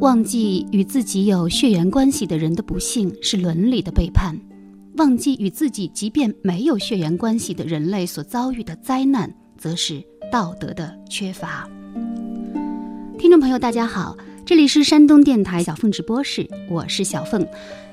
忘记与自己有血缘关系的人的不幸是伦理的背叛，忘记与自己即便没有血缘关系的人类所遭遇的灾难，则是道德的缺乏。听众朋友，大家好，这里是山东电台小凤直播室，我是小凤。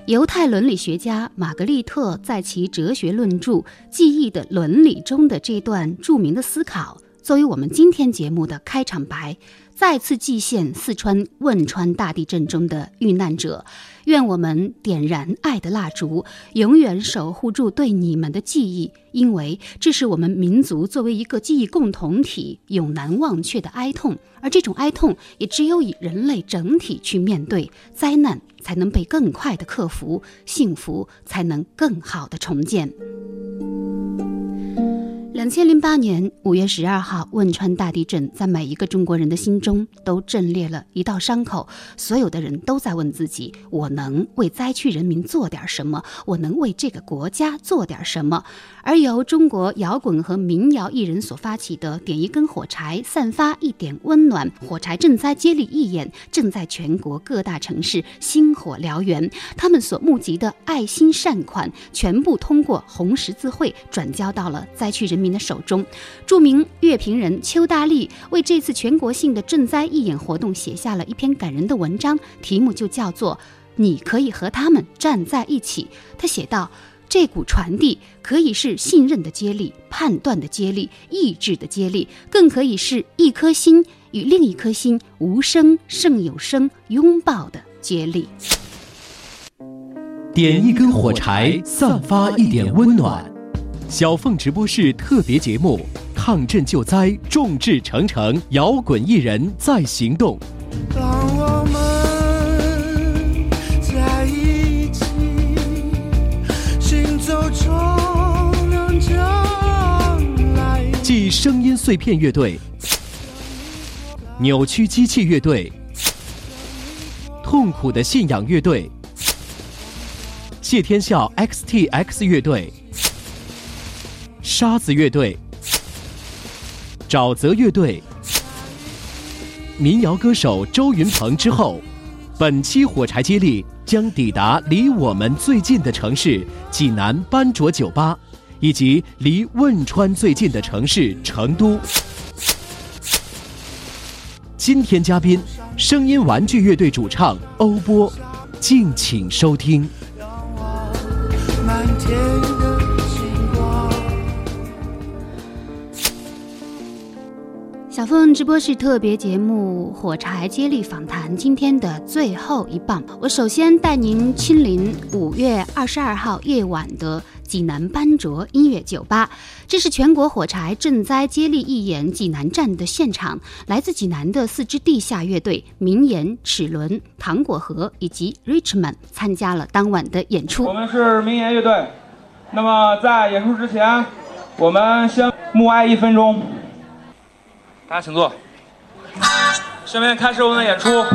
犹太伦理学家玛格丽特在其哲学论著《记忆的伦理》中的这段著名的思考，作为我们今天节目的开场白。再次祭献四川汶川大地震中的遇难者，愿我们点燃爱的蜡烛，永远守护住对你们的记忆，因为这是我们民族作为一个记忆共同体永难忘却的哀痛，而这种哀痛也只有以人类整体去面对，灾难才能被更快的克服，幸福才能更好的重建。两千零八年五月十二号，汶川大地震在每一个中国人的心中都震裂了一道伤口。所有的人都在问自己：我能为灾区人民做点什么？我能为这个国家做点什么？而由中国摇滚和民谣艺人所发起的“点一根火柴，散发一点温暖”火柴赈灾接力义演，正在全国各大城市星火燎原。他们所募集的爱心善款，全部通过红十字会转交到了灾区人民您的手中。著名乐评人邱大力为这次全国性的赈灾义演活动写下了一篇感人的文章，题目就叫做《你可以和他们站在一起》。他写道。这股传递可以是信任的接力、判断的接力、意志的接力，更可以是一颗心与另一颗心无声胜有声拥抱的接力。点一根火柴，散发一点温暖。小凤直播室特别节目：抗震救灾，众志成城，摇滚艺人在行动。当我们在一起，行走中两江继声音碎片乐队、扭曲机器乐队、痛苦的信仰乐队、谢天笑 XTX 乐队、沙子乐队、沼泽乐队、民谣歌手周云鹏之后，本期火柴接力。将抵达离我们最近的城市济南班卓酒吧，以及离汶川最近的城市成都。今天嘉宾，声音玩具乐队主唱欧波，敬请收听。让我满天的小凤直播室特别节目《火柴接力访谈》，今天的最后一棒，我首先带您亲临五月二十二号夜晚的济南班卓音乐酒吧。这是全国火柴赈灾接力义演济南站的现场，来自济南的四支地下乐队名言、齿轮、糖果盒以及 Richmond 参加了当晚的演出。我们是名言乐队，那么在演出之前，我们先默哀一分钟。大家请坐。下面开始我们的演出，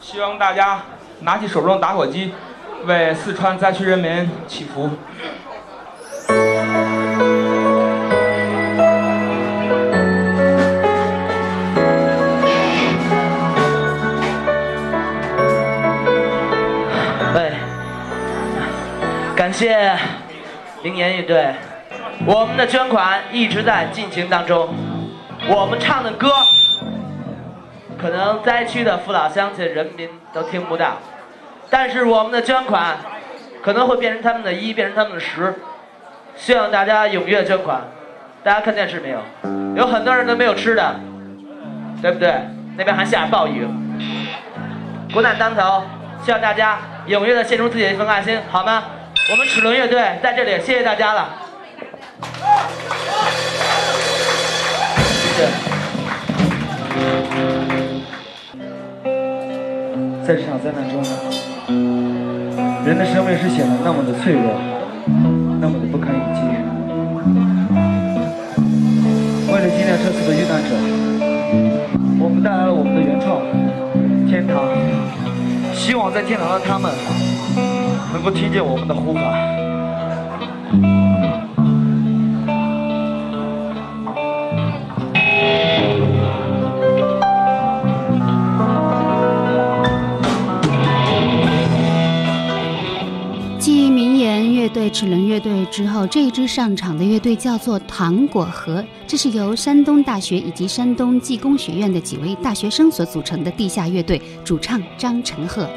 希望大家拿起手中的打火机，为四川灾区人民祈福。喂，感谢灵岩乐队，我们的捐款一直在进行当中。我们唱的歌，可能灾区的父老乡亲人民都听不到，但是我们的捐款可能会变成他们的一，变成他们的十。希望大家踊跃捐款。大家看电视没有？有很多人都没有吃的，对不对？那边还下暴雨，国难当头。希望大家踊跃的献出自己的一份爱心，好吗？我们齿轮乐队在这里，谢谢大家了。在这场灾难中，人的生命是显得那么的脆弱，那么的不堪一击。为了纪念这次的遇难者，我们带来了我们的原创《天堂》，希望在天堂的他们能够听见我们的呼喊。对齿轮乐队之后，这一支上场的乐队叫做糖果盒，这是由山东大学以及山东技工学院的几位大学生所组成的地下乐队，主唱张晨鹤。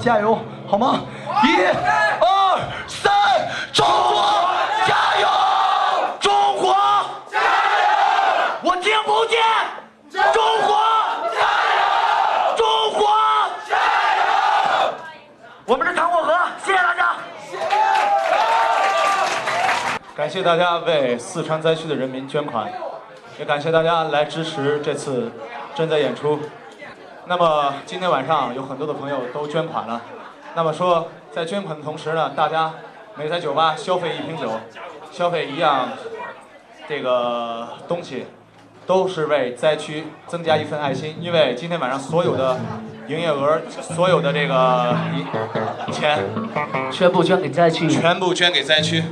加油，好吗？一、二、三，中国加油！中国加油！我听不见。中国加油！中国加油！我们是糖果盒，谢谢大家。感谢大家为四川灾区的人民捐款，也感谢大家来支持这次赈灾演出。那么今天晚上有很多的朋友都捐款了。那么说，在捐款的同时呢，大家每在酒吧消费一瓶酒，消费一样这个东西，都是为灾区增加一份爱心。因为今天晚上所有的营业额，所有的这个钱，全部捐给灾区，全部捐给灾区。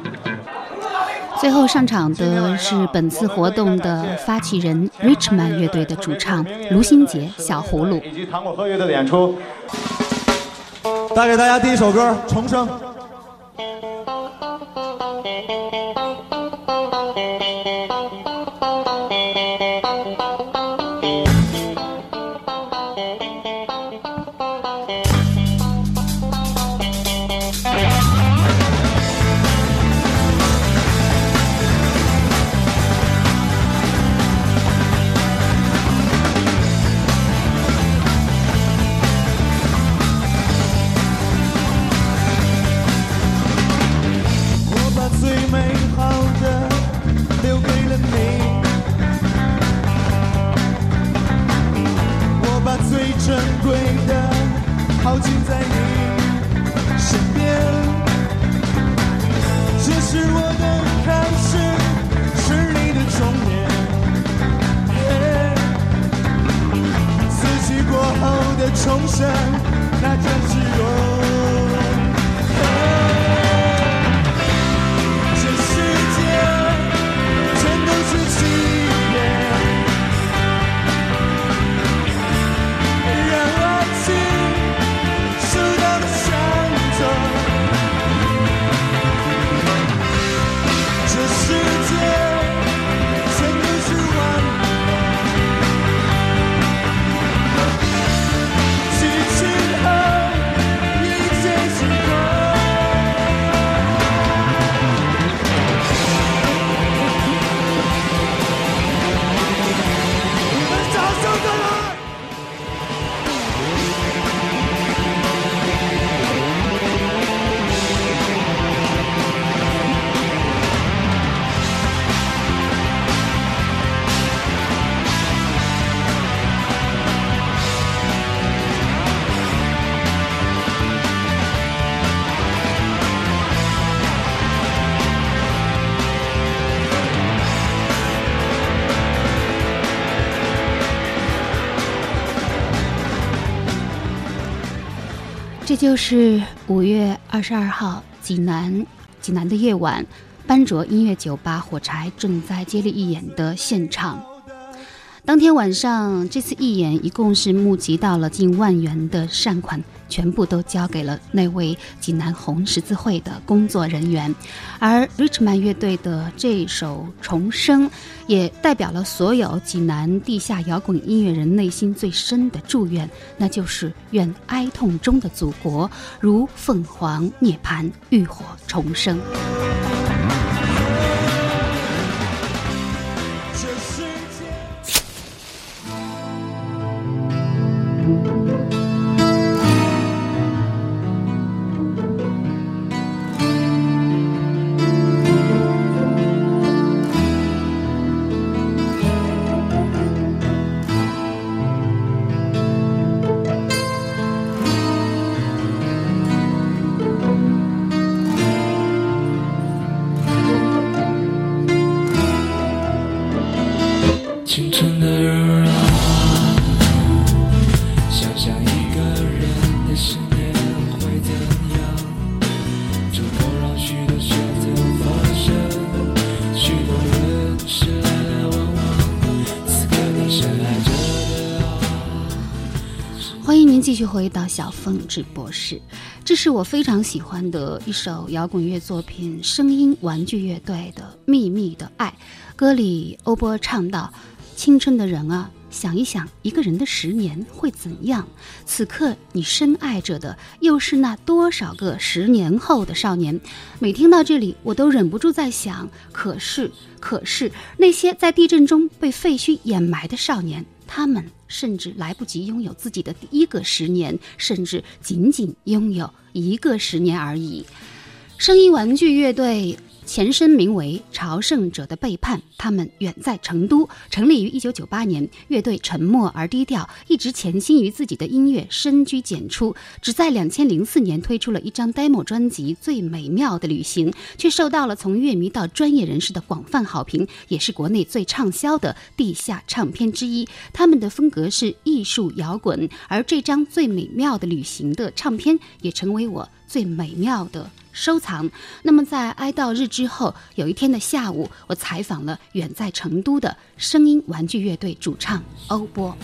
最后上场的是本次活动的发起人 Richman 乐队的主唱卢新杰小葫芦，以及糖果盒乐的演出，带给大家第一首歌《重生》。的重生那将是永这就是五月二十二号济南济南的夜晚，班卓音乐酒吧火柴正在接力义演的现场。当天晚上，这次义演一共是募集到了近万元的善款，全部都交给了那位济南红十字会的工作人员。而 Richman 乐队的这首《重生》，也代表了所有济南地下摇滚音乐人内心最深的祝愿，那就是愿哀痛中的祖国如凤凰涅槃，浴火重生。小凤之博士，这是我非常喜欢的一首摇滚乐作品——声音玩具乐队的《秘密的爱》。歌里欧波唱道：“青春的人啊，想一想一个人的十年会怎样？此刻你深爱着的，又是那多少个十年后的少年？”每听到这里，我都忍不住在想：可是，可是那些在地震中被废墟掩埋的少年，他们甚至来不及拥有自己的第一个十年，甚至仅仅拥有一个十年而已。声音玩具乐队前身名为《朝圣者的背叛》，他们远在成都，成立于1998年。乐队沉默而低调，一直潜心于自己的音乐，深居简出。只在2004年推出了一张 demo 专辑《最美妙的旅行》，却受到了从乐迷到专业人士的广泛好评，也是国内最畅销的地下唱片之一。他们的风格是艺术摇滚，而这张《最美妙的旅行》的唱片也成为我最美妙的。收藏。那么，在哀悼日之后，有一天的下午，我采访了远在成都的声音玩具乐队主唱欧波。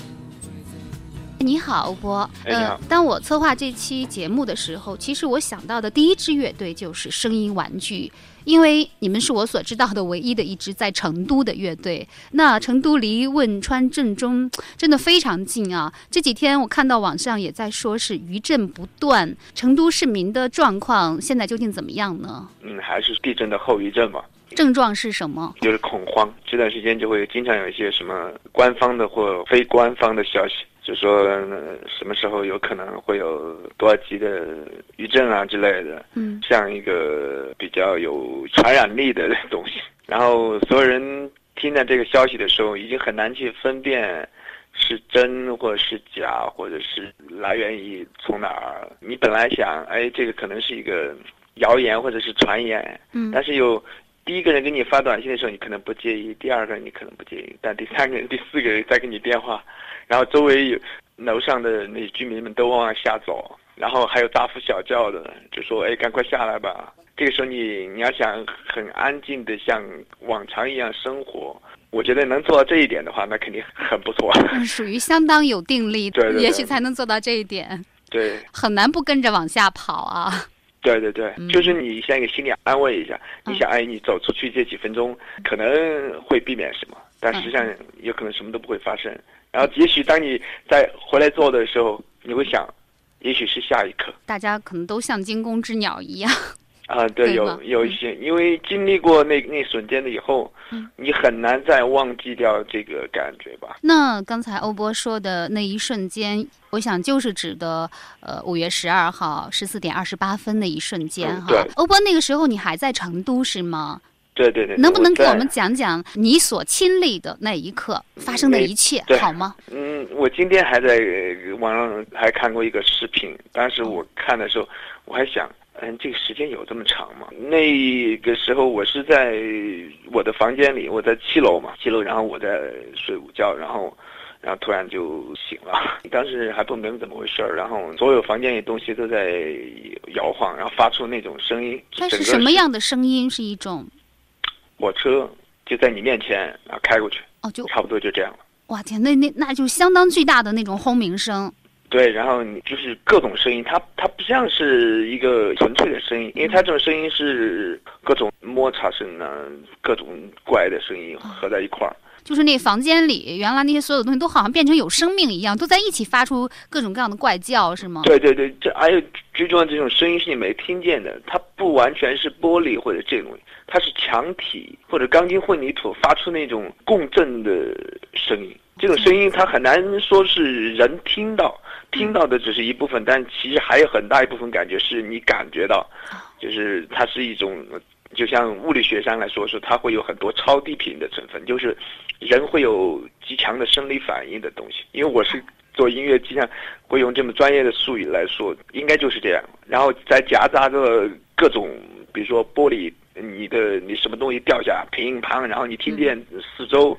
你好，欧波。哎你好当我策划这期节目的时候，其实我想到的第一支乐队就是声音玩具，因为你们是我所知道的唯一的一支在成都的乐队。那成都离汶川震中 真的非常近啊！这几天我看到网上也在说是余震不断，成都市民的状况现在究竟怎么样呢？嗯，还是地震的后遗症嘛，症状是什么？就是恐慌。这段时间就会经常有一些什么官方的或非官方的消息，就说、呃什么时候有可能会有多少级的余震啊之类的，嗯，像一个比较有传染力的东西。然后所有人听到这个消息的时候，已经很难去分辨。是真或者是假，或者是来源于从哪儿？你本来想，哎，这个可能是一个谣言或者是传言，嗯但是有第一个人给你发短信的时候，你可能不介意；第二个人你可能不介意，但第三个人、第四个人再给你电话，然后周围有楼上的那居民们都往下走，然后还有大呼小叫的，就说：“哎，赶快下来吧！”这个时候你你要想很安静的像往常一样生活，我觉得能做到这一点的话，那肯定很不错。嗯属于相当有定力，对对对也许才能做到这一点，对很难不跟着往下跑啊。对对对嗯，就是你先给心理安慰一下，嗯你想，哎，你走出去这几分钟可能会避免什么，但实际上有可能什么都不会发生。然后，也许当你在回来做的时候，你会想，也许是下一刻。大家可能都像惊弓之鸟一样。啊，对，对有有一些，因为经历过那那瞬间的以后，嗯你很难再忘记掉这个感觉吧？那刚才欧波说的那一瞬间，我想就是指的呃五月十二号十四点二十八分那一瞬间哈嗯对。欧波那个时候你还在成都是吗？对对对，能不能给我们讲讲你所亲历的那一刻发生的一切好吗？嗯，我今天还在呃网上还看过一个视频，当时我看的时候，我还想，嗯，这个时间有这么长吗？那个时候我是在我的房间里，我在七楼嘛，七楼，然后我在睡午觉，然后，然后突然就醒了，当时还不明白怎么回事儿，然后所有房间里东西都在摇晃，然后发出那种声音。它是什么样的声音？是一种火车就在你面前，然后开过去，哦，就差不多就这样了。哇天，那那那就相当巨大的那种轰鸣声。对，然后你就是各种声音，它它不像是一个纯粹的声音，因为它这种声音是各种摩擦声啊，各种怪的声音合在一块儿。就是那房间里原来那些所有东西都好像变成有生命一样，都在一起发出各种各样的怪叫，是吗？对对对，这还有最重要的这种声音是你没听见的，它不完全是玻璃或者这种，它是墙体或者钢筋混凝土发出那种共振的声音。这种声音它很难说是人听到，听到的只是一部分，但其实还有很大一部分感觉是你感觉到，就是它是一种，就像物理学上来说，是它会有很多超低频的成分，就是人会有极强的生理反应的东西。因为我是做音乐，经常会用这么专业的术语来说，应该就是这样。然后再夹杂着各种，比如说玻璃，你的你什么东西掉下，乒乓，然后你听见四周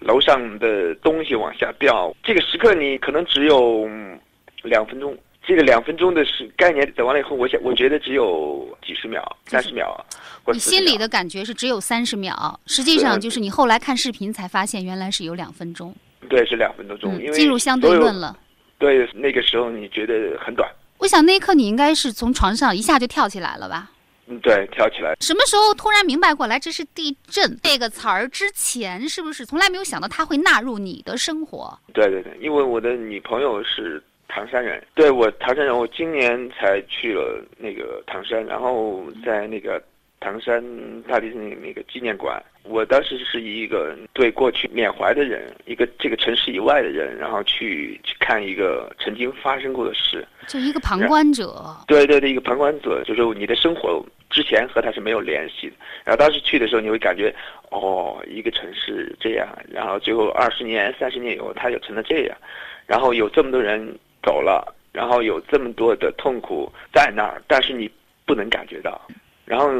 楼上的东西往下掉，这个时刻你可能只有嗯两分钟。这个两分钟的是概念等完了以后，我想我觉得只有几十秒、三十秒，或你心里的感觉是只有三十秒，实际上就是你后来看视频才发现原来是有两分钟。对是两分多钟，嗯因为进入相对论了。对，那个时候你觉得很短，我想那一刻你应该是从床上一下就跳起来了吧？嗯，对，跳起来。什么时候突然明白过来这是地震这个词儿？之前是不是从来没有想到它会纳入你的生活？对对对，因为我的女朋友是唐山人，对我唐山人，我今年才去了那个唐山，然后在那个唐山大地震那个纪念馆，我当时是一个对过去缅怀的人，一个这个城市以外的人，然后去去看一个曾经发生过的事，就一个旁观者。对对对，一个旁观者，就是你的生活之前和他是没有联系的。然后当时去的时候，你会感觉，哦，一个城市这样，然后最后二十年、三十年以后，它就成了这样，然后有这么多人走了，然后有这么多的痛苦在那儿，但是你不能感觉到。然后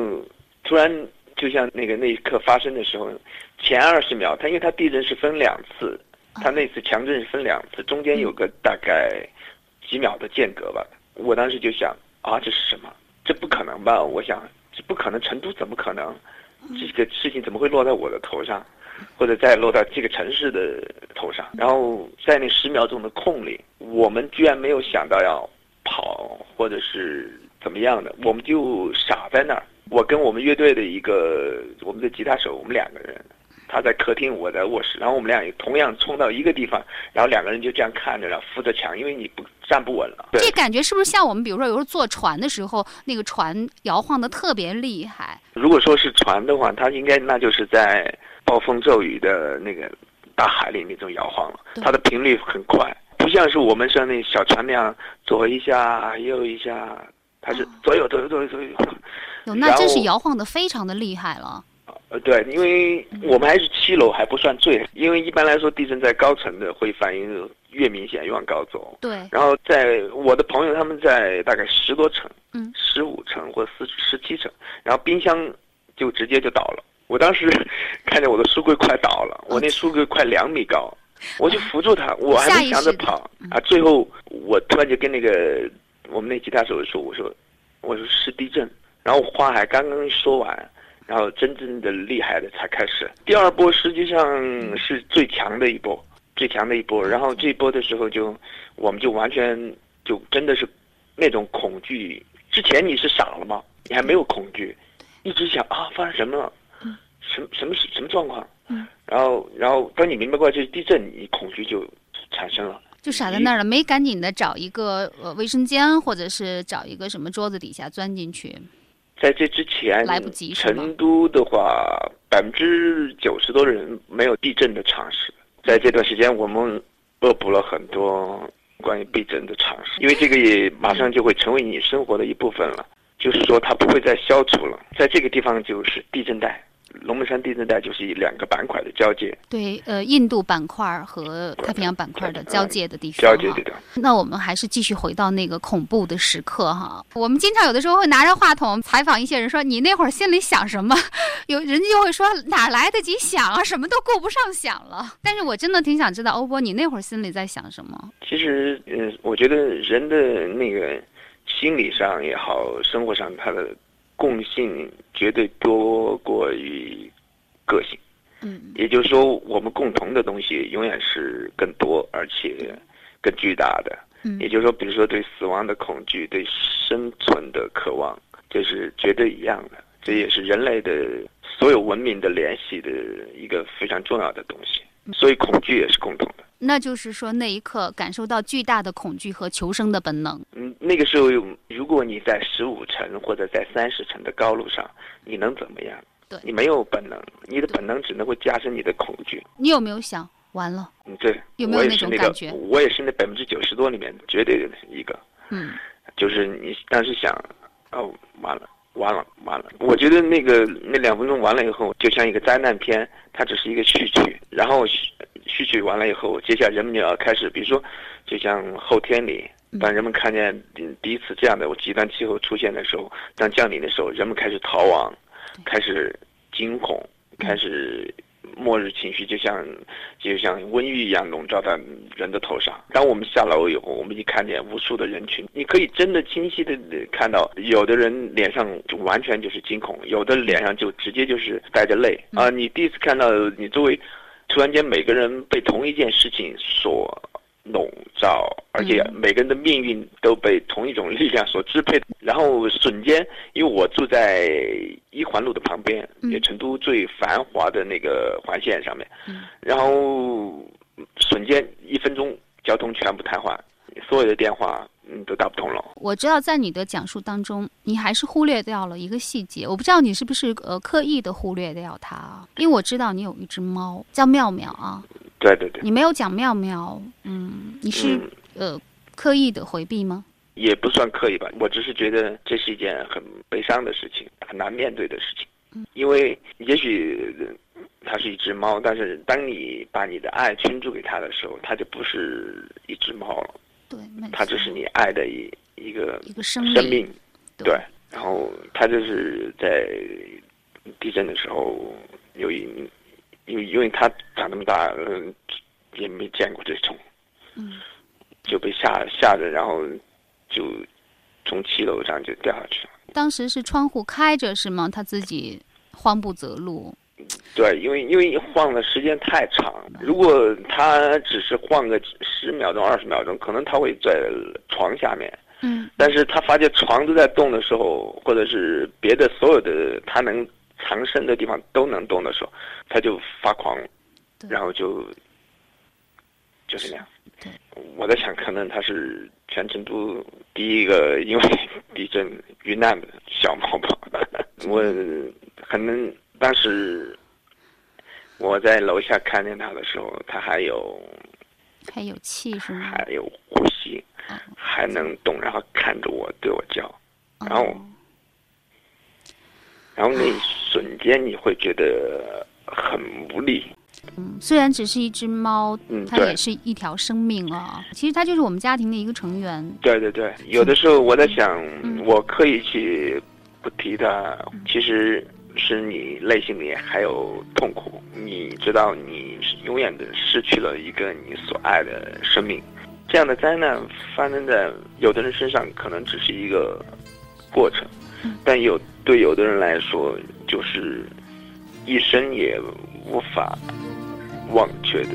突然，就像那个那一刻发生的时候，前二十秒，它因为它地震是分两次，它那次强震是分两次，中间有个大概几秒的间隔吧。我当时就想啊，这是什么？这不可能吧？我想这不可能，成都怎么可能？这个事情怎么会落在我的头上，或者再落到这个城市的头上？然后在那十秒钟的空里，我们居然没有想到要跑，或者是怎么样的，我们就傻在那儿。我跟我们乐队的一个我们的吉他手，我们两个人，他在客厅，我在卧室，然后我们俩也同样冲到一个地方，然后两个人就这样看着，然后扶着墙，因为你不站不稳了。这感觉是不是像我们，比如说有时候坐船的时候，那个船摇晃的特别厉害？如果说是船的话，它应该那就是在暴风骤雨的那个大海里那种摇晃了，它的频率很快，不像是我们像那小船那样左一下右一下，它是左右左右左右左右。有，那真是摇晃的非常的厉害了。呃，对，因为我们还是七楼，还不算最，因为一般来说地震在高层的会反应越明显越往高走。对，然后在我的朋友他们在大概十多层，嗯，十五层或四十七层，然后冰箱就直接就倒了。我当时看见我的书柜快倒了，我那书柜快两米高，我就扶住他，我还没想着跑啊。最后我突然就跟那个我们那吉他手说：“我说，我说是地震。”然后话还刚刚说完，然后真正的厉害的才开始。第二波实际上是最强的一波，最强的一波。然后这一波的时候就，我们就完全就真的是那种恐惧。之前你是傻了吗？你还没有恐惧，一直想啊发生什么了，什么什么什么状况？嗯然后然后当你明白过来这是地震，你恐惧就产生了。就傻在那儿了，没赶紧的找一个呃卫生间，或者是找一个什么桌子底下钻进去。在这之前，来不及成都的话，百分之九十多的人没有地震的常识。在这段时间，我们恶补了很多关于地震的常识，因为这个也马上就会成为你生活的一部分了。就是说，它不会再消除了。在这个地方就是地震带，龙门山地震带就是两个板块的交界，对，呃，印度板块和太平洋板块的交界的地方。交界对的。那我们还是继续回到那个恐怖的时刻哈。我们经常有的时候会拿着话筒采访一些人，说你那会儿心里想什么？有人就会说哪来得及想啊，什么都顾不上想了。但是我真的挺想知道，欧波，你那会儿心里在想什么？其实，呃，我觉得人的那个心理上也好，生活上他的共性绝对多过于个性。嗯，也就是说，我们共同的东西永远是更多而且更巨大的。嗯也就是说，比如说对死亡的恐惧，对生存的渴望，这是绝对一样的。这也是人类的所有文明的联系的一个非常重要的东西。所以恐惧也是共同的。那就是说那一刻感受到巨大的恐惧和求生的本能。嗯，那个时候，如果你在十五层或者在三十层的高路上，你能怎么样？对你没有本能，你的本能只能会加深你的恐惧。你有没有想完了？嗯，对，有没有那我也是那个种感觉，我也是那百分之九十多里面绝对的一个。嗯，就是你当时想，哦，完了，完了，完了。我觉得那个那两分钟完了以后，就像一个灾难片，它只是一个序曲。然后序序曲完了以后，接下来人们就要开始，比如说，就像后天里，当人们看见嗯第一次这样的极端气候出现的时候，当降临的时候，人们开始逃亡，开始惊恐，开始。末日情绪就像就像瘟疫一样笼罩在人的头上。当我们下楼以后，我们一看见无数的人群，你可以真的清晰的看到，有的人脸上就完全就是惊恐，有的脸上就直接就是带着泪啊、你第一次看到你周围，突然间每个人被同一件事情所笼罩，而且每个人的命运都被同一种力量所支配。然后瞬间，因为我住在一环路的旁边，也成都最繁华的那个环线上面，然后瞬间一分钟交通全部瘫痪，所有的电话嗯都打不通了。我知道在你的讲述当中，你还是忽略掉了一个细节，我不知道你是不是呃刻意的忽略掉它啊，因为我知道你有一只猫叫妙妙啊，对对对，你没有讲妙妙，嗯，你是、呃刻意的回避吗？也不算刻意吧，我只是觉得这是一件很悲伤的事情，很难面对的事情。因为也许呃它是一只猫，但是当你把你的爱倾注给它的时候，它就不是一只猫了，对，它只是你爱的一一个一个生命生命。对，然后它就是在地震的时候有一，因为因为他长那么大，嗯，也没见过这种，嗯，就被吓吓着，然后就从七楼上就掉下去了。当时是窗户开着是吗？他自己慌不择路。对，因为因为晃的时间太长，如果他只是晃个十秒钟、二十秒钟，可能他会在床下面。嗯，但是他发现床都在动的时候，或者是别的所有的他能藏身的地方都能动的时候，他就发狂，然后就就是那样。对，我在想，可能他是全成都第一个因为地震遇难的小猫吧。我可能当时我在楼下看见他的时候，他还有还有气是吗？还有呼吸，还能动，然后看着我对我叫，然后，然后那一瞬间你会觉得很无力。嗯，虽然只是一只猫，嗯它也是一条生命啊。其实它就是我们家庭的一个成员。对对对，有的时候我在想，嗯我刻意去不提它，其实是你内心里还有痛苦，你知道你是永远的失去了一个你所爱的生命。这样的灾难发生在有的人身上，可能只是一个过程，但有对有的人来说，就是一生也无法忘却的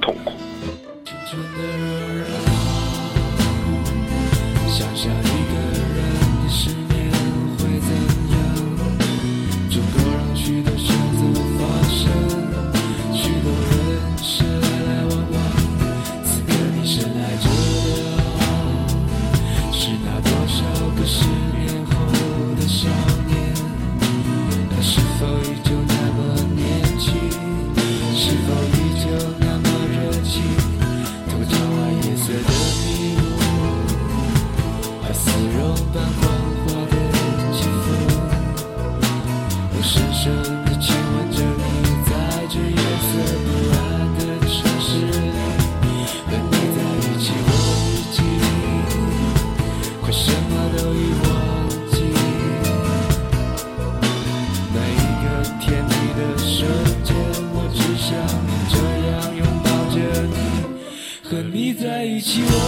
痛苦。想象你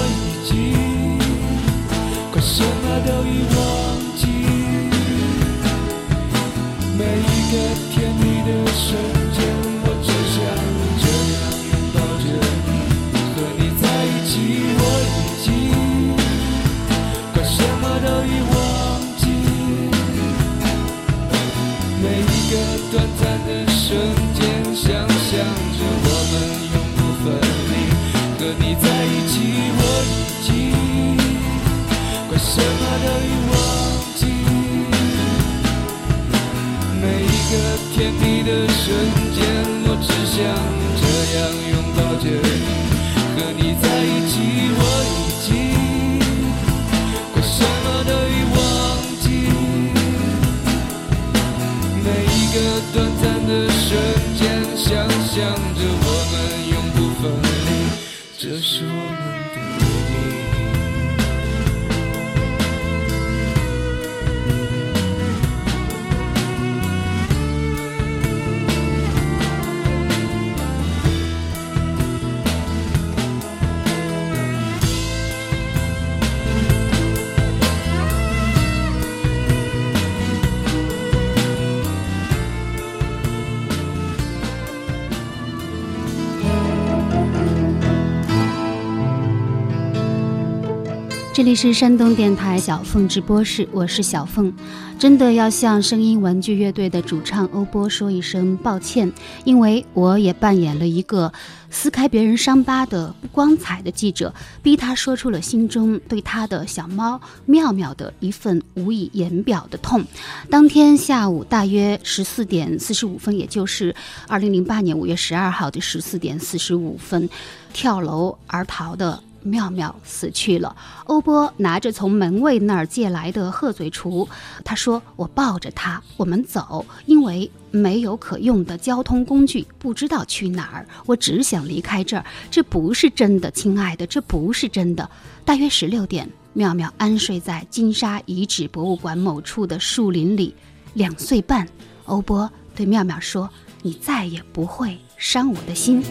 是山东电台小凤直播室，我是小凤。真的要向声音玩具乐队的主唱欧波说一声抱歉，因为我也扮演了一个撕开别人伤疤的不光彩的记者，逼他说出了心中对他的小猫妙妙的一份无以言表的痛。当天下午大约十四点四十五分，也就是二零零八年五月十二号的十四点四十五分，跳楼而逃的。妙妙死去了。欧波拿着从门卫那儿借来的鹤嘴锄，他说：“我抱着它，我们走，因为没有可用的交通工具，不知道去哪儿。我只想离开这儿。这不是真的，亲爱的，这不是真的。”大约十六点，妙妙安睡在金沙遗址博物馆某处的树林里，两岁半。欧波对妙妙说：“你再也不会伤我的心。”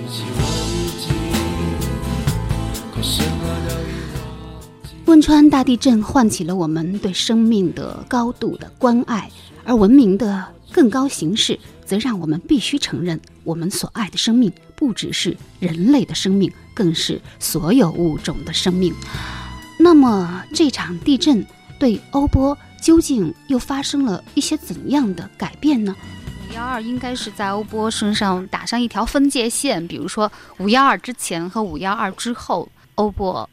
汶川大地震唤起了我们对生命的高度的关爱，而文明的更高形式，则让我们必须承认，我们所爱的生命不只是人类的生命，更是所有物种的生命。那么，这场地震对欧波究竟又发生了一些怎样的改变呢？五幺二应该是在欧波身上打上一条分界线，比如说五幺二之前和五幺二之后，欧波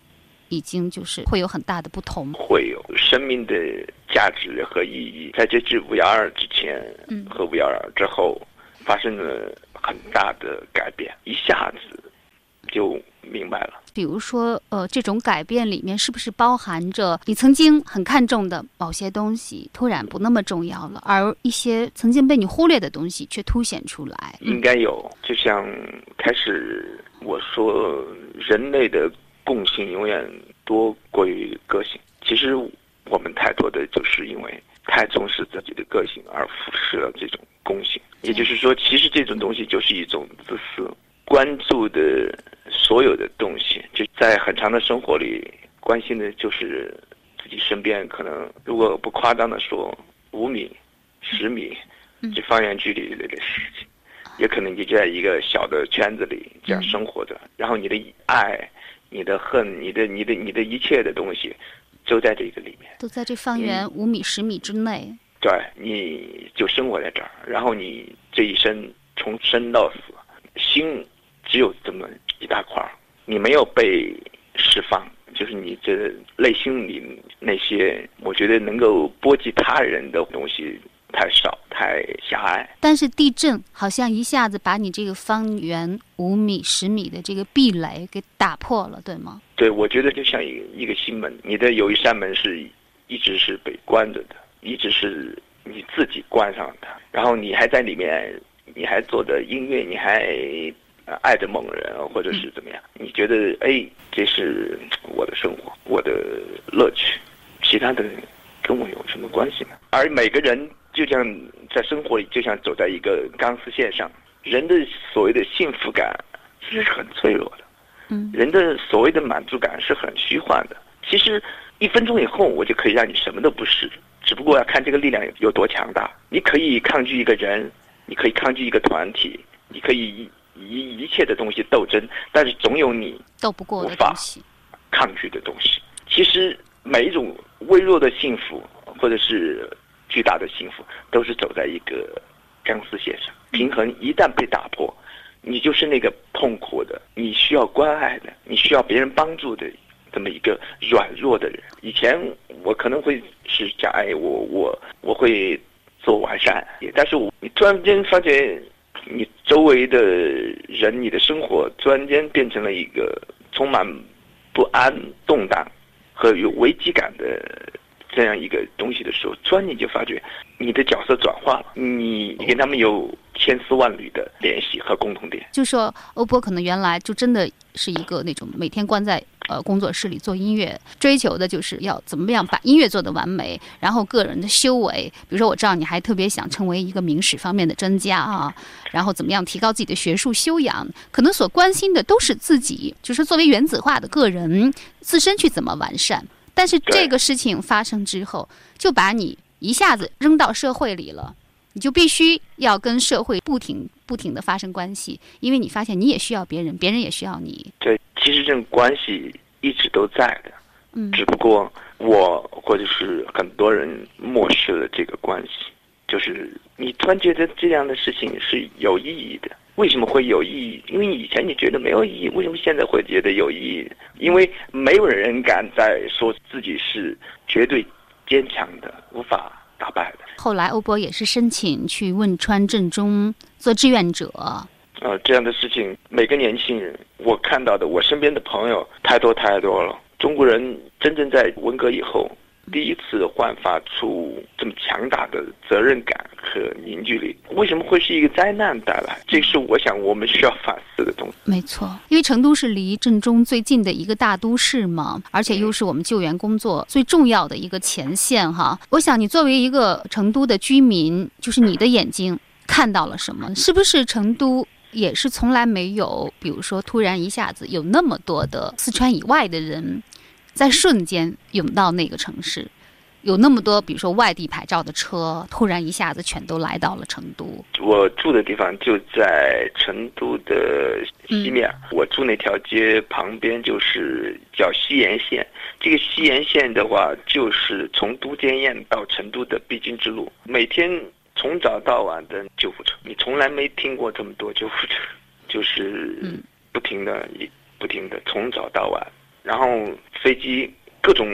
已经就是会有很大的不同。会有生命的价值和意义，在这次五幺二之前嗯和五幺二之后发生了很大的改变，一下子就明白了。比如说，呃，这种改变里面是不是包含着你曾经很看重的某些东西突然不那么重要了，而一些曾经被你忽略的东西却凸显出来？应该有，就像开始我说，人类的共性永远多过于个性。其实我们太多的就是因为太重视自己的个性，而忽视了这种共性。也就是说，其实这种东西就是一种自私，关注的所有的东西，就在很长的生活里，关心的就是自己身边可能，如果不夸张的说，五米、十米这方圆距离里的事情。也可能你就在一个小的圈子里这样生活着，然后你的爱、你的恨、你的、你的、你的一切的东西，都在这个里面。都在这方圆五米、十米之内。对，你就生活在这儿，然后你这一生从生到死，心只有这么一大块儿，你没有被释放，就是你这内心里那些，我觉得能够波及他人的东西太少，太狭隘。但是地震好像一下子把你这个方圆五米、十米的这个壁垒给打破了，对吗？对，我觉得就像一个一个心门，你的有一扇门是一直是被关着的，一直是你自己关上的，然后你还在里面，你还做着音乐，你还呃爱着某人，或者是怎么样？你觉得哎，这是我的生活，我的乐趣，其他的跟我有什么关系呢？而每个人就像在生活里，就像走在一个钢丝线上，人的所谓的幸福感其实是很脆弱的，嗯人的所谓的满足感是很虚幻的。其实一分钟以后，我就可以让你什么都不是，只不过要看这个力量有有多强大。你可以抗拒一个人，你可以抗拒一个团体，你可以以以一切的东西斗争，但是总有你斗不过的无法东西。抗拒的东西。其实每一种微弱的幸福，或者是巨大的幸福，都是走在一个钢丝线上。平衡一旦被打破，你就是那个痛苦的，你需要关爱的，你需要别人帮助的这么一个软弱的人。以前我可能会是讲，哎，我我我会做完善，但是我你突然间发觉，你周围的人，你的生活突然间变成了一个充满不安、动荡和有危机感的这样一个东西的时候，突然你就发觉你的角色转化了，你你跟他们有千丝万缕的联系和共同点。就说欧波可能原来就真的是一个那种每天关在呃工作室里做音乐，追求的就是要怎么样把音乐做得完美，然后个人的修为，比如说我知道你还特别想成为一个明史方面的专家啊，然后怎么样提高自己的学术修养，可能所关心的都是自己，就是作为原子化的个人自身去怎么完善。但是这个事情发生之后，就把你一下子扔到社会里了。你就必须要跟社会不停不停的发生关系，因为你发现你也需要别人，别人也需要你。对，其实这种关系一直都在的，嗯只不过我或者是很多人漠视了这个关系。就是你突然觉得这样的事情是有意义的，为什么会有意义？因为以前你觉得没有意义，为什么现在会觉得有意义？因为没有人敢再说自己是绝对坚强的，无法打败的。后来欧博也是申请去汶川震中做志愿者，呃，这样的事情，每个年轻人，我看到的，我身边的朋友太多太多了。中国人真正在文革以后，第一次焕发出这么强大的责任感和凝聚力，为什么会是一个灾难带来？这是我想我们需要反思的东西。没错，因为成都是离震中最近的一个大都市嘛，而且又是我们救援工作最重要的一个前线哈。我想你作为一个成都的居民，就是你的眼睛看到了什么？是不是成都？也是从来没有，比如说突然一下子有那么多的四川以外的人，在瞬间涌到那个城市，有那么多，比如说外地牌照的车，突然一下子全都来到了成都。我住的地方就在成都的西面，我住那条街旁边就是叫西延线。这个西延线的话，就是从都江堰到成都的必经之路，每天。从早到晚的救护车，你从来没听过这么多救护车，就是不停的、不停的从早到晚，然后飞机各种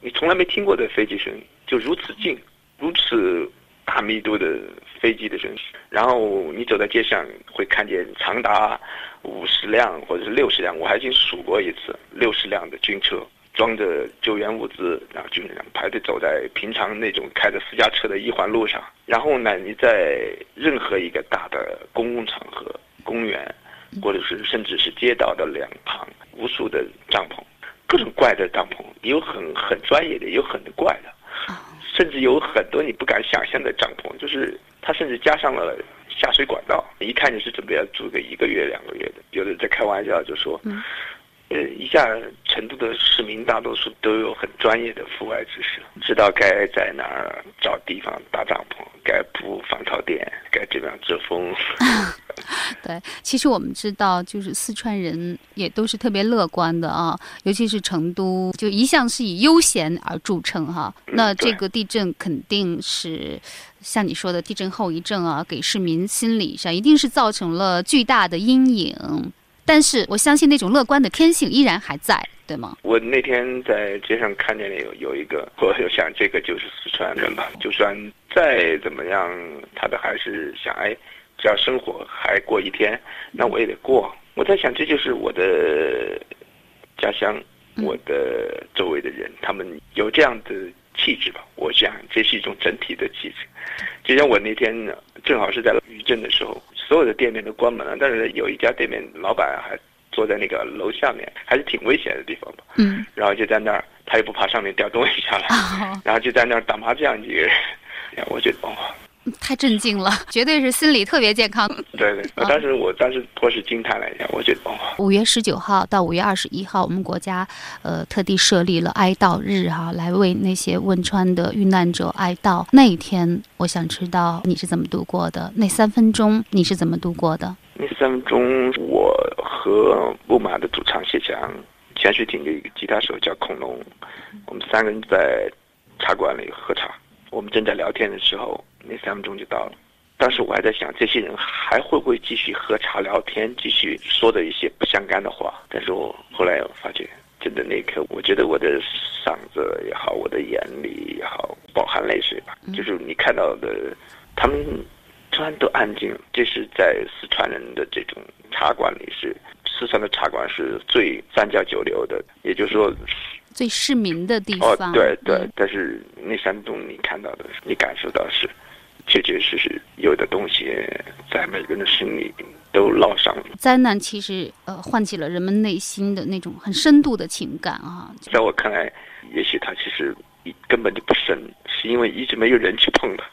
你从来没听过的飞机声，就如此近，如此大密度的飞机的声，然后你走在街上会看见长达五十辆或者是六十辆，我还已经数过一次，六十辆的军车。装着救援物资，然后军人排队走在平常那种开着私家车的一环路上。然后呢，你在任何一个大的公共场合、公园，或者是甚至是街道的两旁，无数的帐篷，各种怪的帐篷，有很很专业的，有很怪的，甚至有很多你不敢想象的帐篷，就是它甚至加上了下水管道，一看就是准备要住个一个月、两个月的。有的在开玩笑就说。呃，一下成都的市民大多数都有很专业的户外知识，知道该在哪儿找地方搭帐篷，该铺防潮垫，该怎么样遮风。对，其实我们知道，就是四川人也都是特别乐观的啊，尤其是成都，就一向是以悠闲而著称哈。那这个地震肯定是像你说的地震后遗症啊，给市民心理上一定是造成了巨大的阴影。但是我相信那种乐观的天性依然还在，对吗？我那天在街上看见了有有一个，我就想这个就是四川人吧。就算再怎么样，他的还是想哎，只要生活还过一天，那我也得过。我在想，这就是我的家乡，我的周围的人，他们有这样的气质吧。我想这是一种整体的气质。就像我那天正好是在余震的时候。所有的店面都关门了，但是有一家店面老板还坐在那个楼下面，还是挺危险的地方吧。嗯，然后就在那儿他也不怕上面掉东西下来，然后就在那儿打麻将几个人，我觉得哦，太震惊了，绝对是心理特别健康。对 对，我当时我当时颇是惊叹了一下，我觉得哦，五月十九号到五月二十一号，我们国家呃特地设立了哀悼日哈、来为那些汶川的遇难者哀悼。那一天，我想知道你是怎么度过的？那三分钟你是怎么度过的？那三分钟，我和木马的主唱谢强，潜水艇的一个吉他手叫恐龙，我们三个人在茶馆里喝茶。我们正在聊天的时候，那三分钟就到了。当时我还在想，这些人还会不会继续喝茶聊天，继续说的一些不相干的话？但是我后来我发觉，真的那一刻，我觉得我的嗓子也好，我的眼里也好，饱含泪水吧。就是你看到的，他们突然都安静了。这是在四川人的这种茶馆里是，四川的茶馆是最三教九流的，也就是说。最市民的地哦方，，对对嗯，但是那山洞你看到的，你感受到是，确确实实有的东西在每个人的心里都烙上了。灾难其实呃唤起了人们内心的那种很深度的情感啊。在我看来，也许它其实根本就不深，是因为一直没有人去碰它。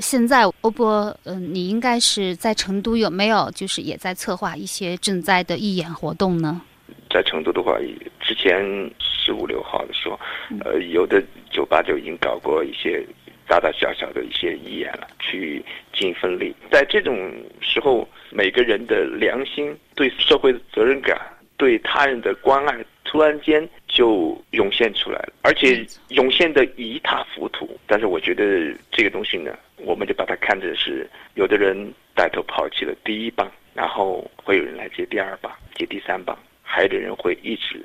现在欧波，嗯、你应该是在成都，有没有就是也在策划一些赈灾的义演活动呢？在成都的话，之前十五六号的时候，呃，有的酒吧就已经搞过一些大大小小的一些义演了，去尽一份力。在这种时候，每个人的良心、对社会的责任感、对他人的关爱，突然间就涌现出来了，而且涌现的一塌糊涂。但是我觉得这个东西呢，我们就把它看成是有的人带头抛弃了第一棒，然后会有人来接第二棒，接第三棒。还有的人会一直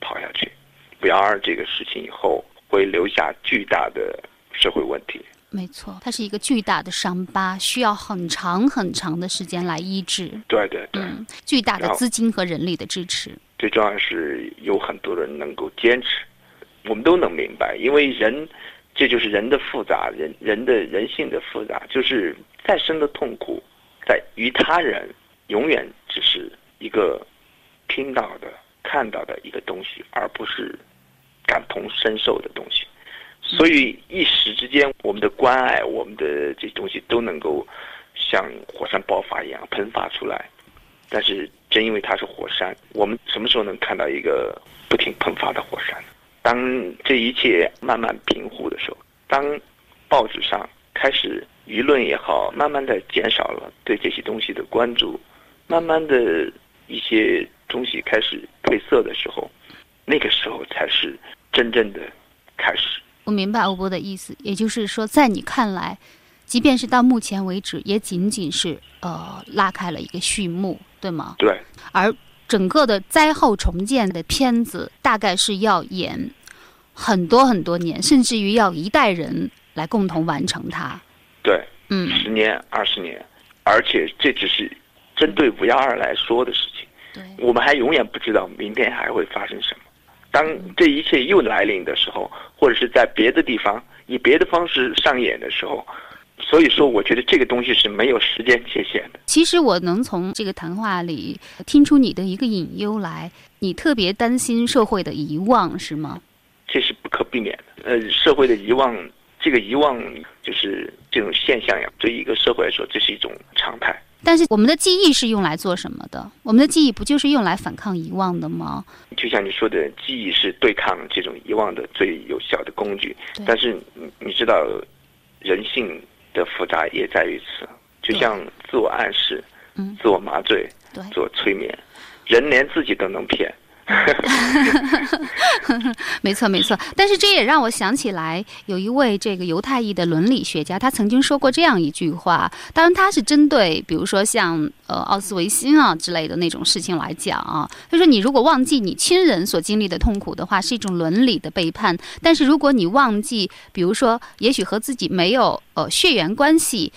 跑下去。五幺二这个事情以后会留下巨大的社会问题。没错，它是一个巨大的伤疤，需要很长很长的时间来医治。对对对，嗯，巨大的资金和人力的支持。最重要的是有很多人能够坚持，我们都能明白，因为人，这就是人的复杂，人人的人性的复杂，就是再深的痛苦，在于他人永远只是一个听到的、看到的一个东西，而不是感同身受的东西。所以一时之间，我们的关爱，我们的这些东西都能够像火山爆发一样喷发出来。但是正因为它是火山，我们什么时候能看到一个不停喷发的火山呢？当这一切慢慢平复的时候，当报纸上开始舆论也好，慢慢的减少了对这些东西的关注，慢慢的一些东西开始褪色的时候，那个时候才是真正的开始。我明白欧波的意思，也就是说，在你看来，即便是到目前为止，也仅仅是呃拉开了一个序幕，对吗？对，而整个的灾后重建的片子，大概是要演很多很多年，甚至于要一代人来共同完成它。对，嗯，十年、二十年，而且这只是针对五幺二来说的事情。对，我们还永远不知道明天还会发生什么。当这一切又来临的时候，或者是在别的地方以别的方式上演的时候，所以说，我觉得这个东西是没有时间界限的。其实我能从这个谈话里听出你的一个隐忧来，你特别担心社会的遗忘，是吗？这是不可避免的。呃，社会的遗忘，这个遗忘就是这种现象呀，对于一个社会来说，这是一种常态。但是我们的记忆是用来做什么的？我们的记忆不就是用来反抗遗忘的吗？就像你说的，记忆是对抗这种遗忘的最有效的工具。但是你你知道，人性的复杂也在于此。就像自我暗示、嗯、自我麻醉、对自我催眠，人连自己都能骗。没错，没错。但是这也让我想起来，有一位这个犹太裔的伦理学家，他曾经说过这样一句话。当然，他是针对比如说像呃奥斯维辛啊之类的那种事情来讲啊。他说，你如果忘记你亲人所经历的痛苦的话，是一种伦理的背叛；但是如果你忘记，比如说也许和自己没有呃血缘关系。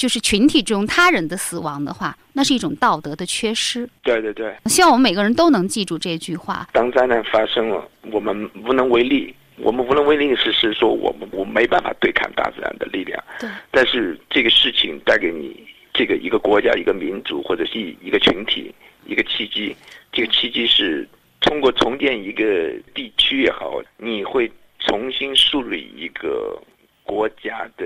就是群体中他人的死亡的话，那是一种道德的缺失。对对对，希望我们每个人都能记住这句话。当灾难发生了，我们无能为力。我们无能为力是是说我们我没办法对抗大自然的力量。对。但是这个事情带给你这个一个国家、一个民族或者是一个群体一个契机，这个契机是通过重建一个地区也好，你会重新树立一个国家的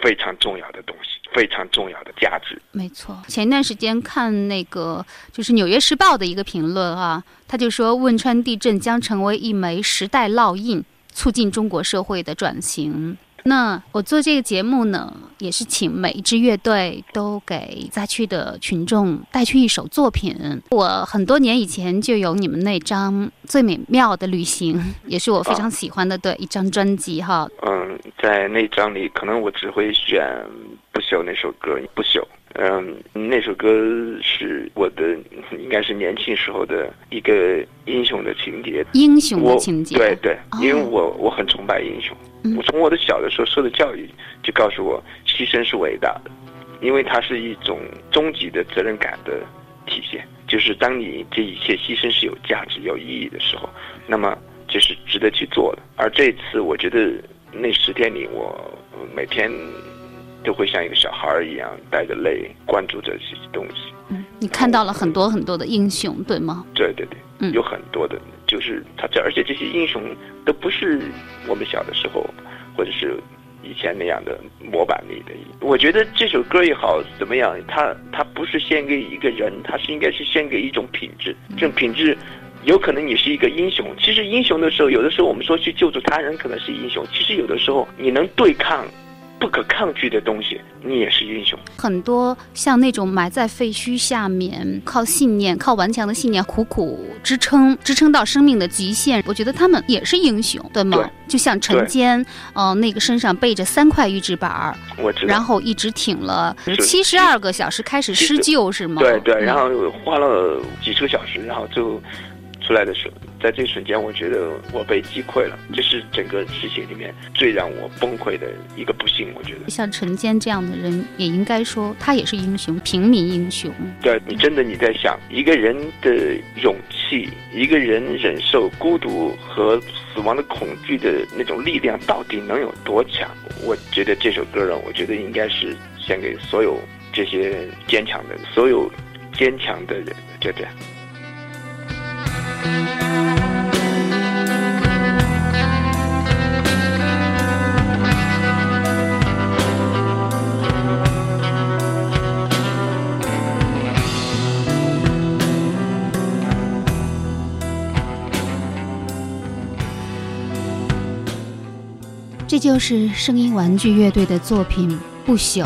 非常重要的东西，非常重要的价值。没错，前一段时间看那个就是《纽约时报》的一个评论啊，他就说汶川地震将成为一枚时代烙印，促进中国社会的转型。那我做这个节目呢，也是请每一支乐队都给灾区的群众带去一首作品。我很多年以前就有你们那张《最美妙的旅行》，也是我非常喜欢的对一张专辑哈。嗯，在那张里，可能我只会选《不朽》那首歌，《不朽》。嗯，那首歌是我的，应该是年轻时候的一个英雄的情节。英雄的情节，对对，因为我我很崇拜英雄。我从我的小的时候受的教育就告诉我，牺牲是伟大的，因为它是一种终极的责任感的体现。就是当你这一切牺牲是有价值、有意义的时候，那么就是值得去做的。而这次，我觉得那十天里，我每天。都会像一个小孩儿一样带着泪关注这些东西。嗯，你看到了很多很多的英雄，对吗？对对对，嗯，有很多的，就是他这，而且这些英雄都不是我们小的时候或者是以前那样的模板里的。我觉得这首歌也好怎么样，它它不是献给一个人，它是应该是献给一种品质。这种品质，有可能你是一个英雄。其实英雄的时候，有的时候我们说去救助他人可能是英雄，其实有的时候你能对抗。不可抗拒的东西，你也是英雄。很多像那种埋在废墟下面，靠信念、靠顽强的信念苦苦支撑，支撑到生命的极限，我觉得他们也是英雄，对吗？就像陈坚，呃，那个身上背着三块预制板儿，我知道，然后一直挺了七十二个小时开始施救，是吗？对对，然后花了几十个小时，然后最后出来的时候。在这瞬间，我觉得我被击溃了，这是整个事情里面最让我崩溃的一个不幸。我觉得像陈坚这样的人，也应该说他也是英雄，平民英雄。对你真的你在想，一个人的勇气，一个人忍受孤独和死亡的恐惧的那种力量，到底能有多强？我觉得这首歌呢，我觉得应该是献给所有这些坚强的、所有坚强的人，就这样。就是声音玩具乐队的作品《不朽》。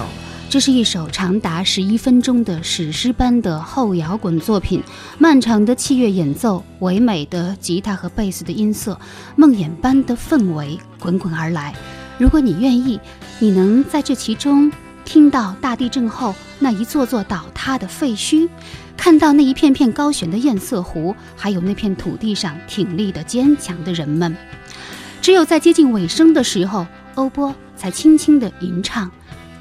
这是一首长达十一分钟的史诗般的后摇滚作品，漫长的器乐演奏，唯美的吉他和贝斯的音色，梦魇般的氛围滚滚而来。如果你愿意，你能在这其中听到大地震后那一座座倒塌的废墟，看到那一片片高悬的堰塞湖，还有那片土地上挺立的坚强的人们。只有在接近尾声的时候，欧波才轻轻地吟唱。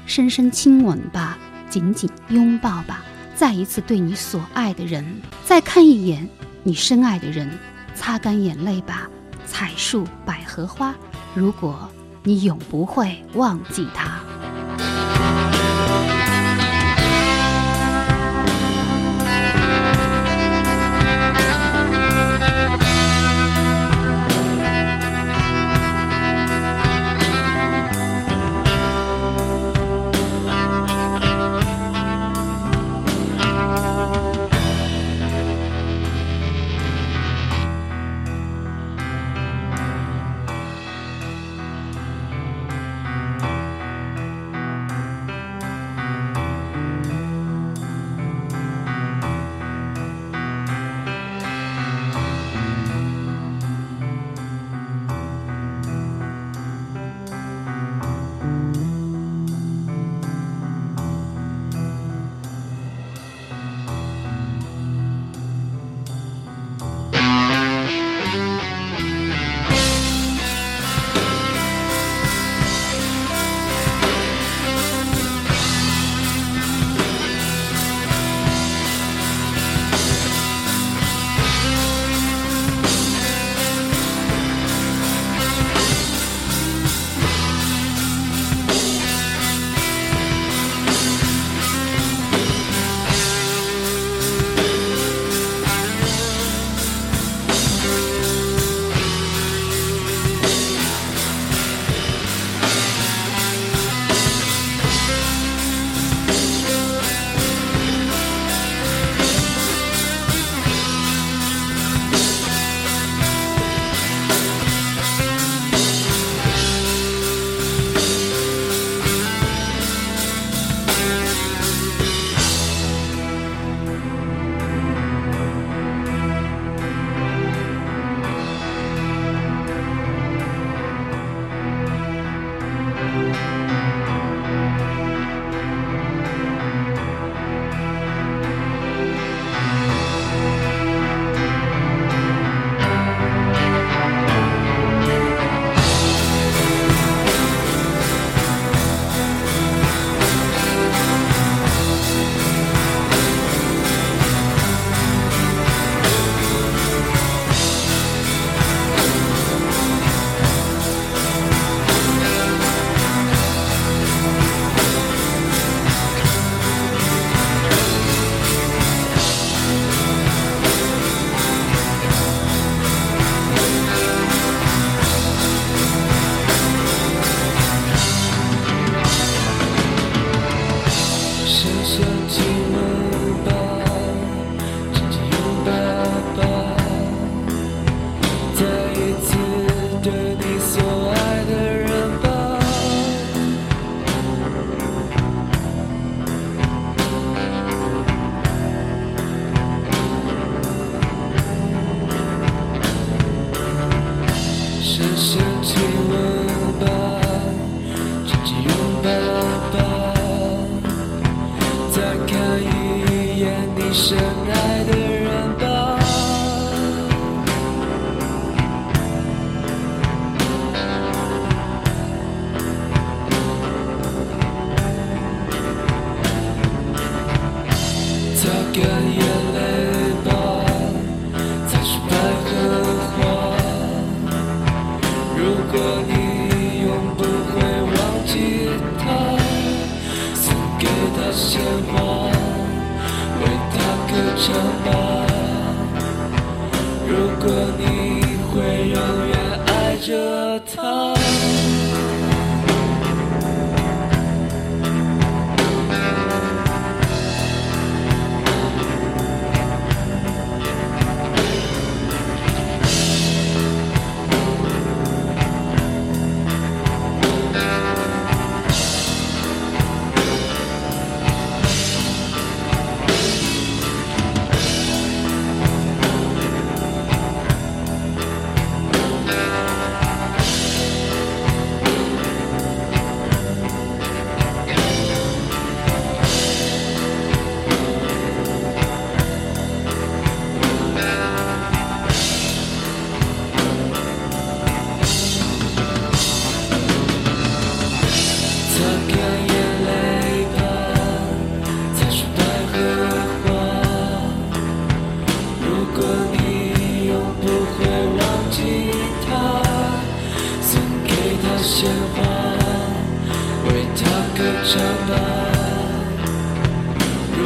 深深亲吻吧，紧紧拥抱吧，再一次对你所爱的人，再看一眼你深爱的人，擦干眼泪吧，彩树百合花，如果你永不会忘记他。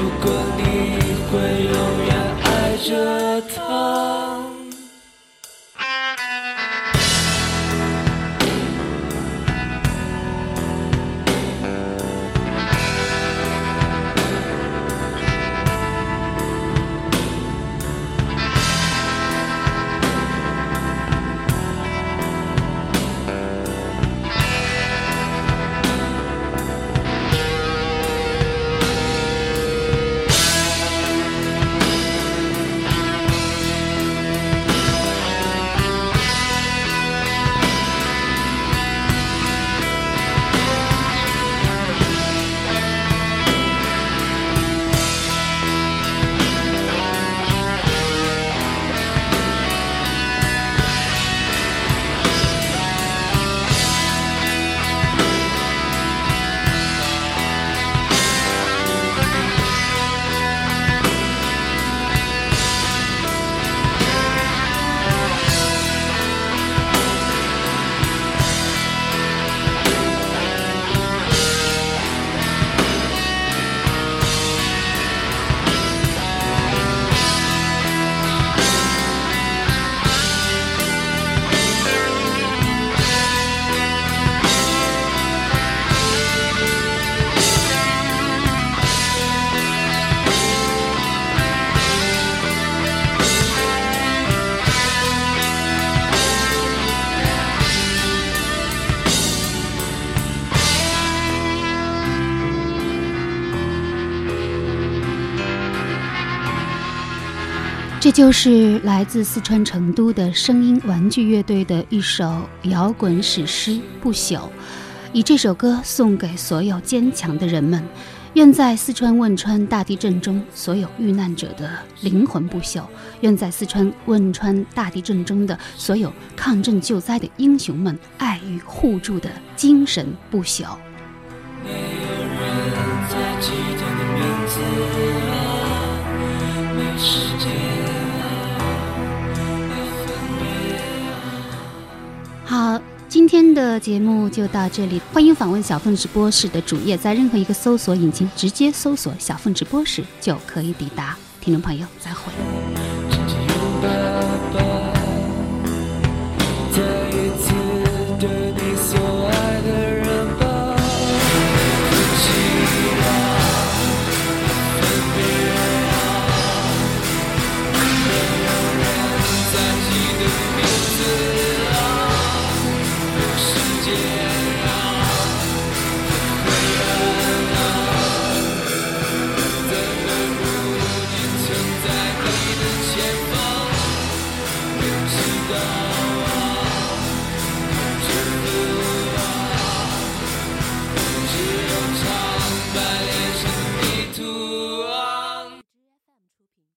如果你会永远爱着他。这就是来自四川成都的声音玩具乐队的一首摇滚史诗《不朽》，以这首歌送给所有坚强的人们。愿在四川汶川大地震中，所有遇难者的灵魂不朽；愿在四川汶川大地震中的所有抗震救灾的英雄们，爱与互助的精神不朽。今天的节目就到这里，欢迎访问小凤直播室的主页，在任何一个搜索引擎直接搜索“小凤直播室”就可以抵达。听众朋友，再会。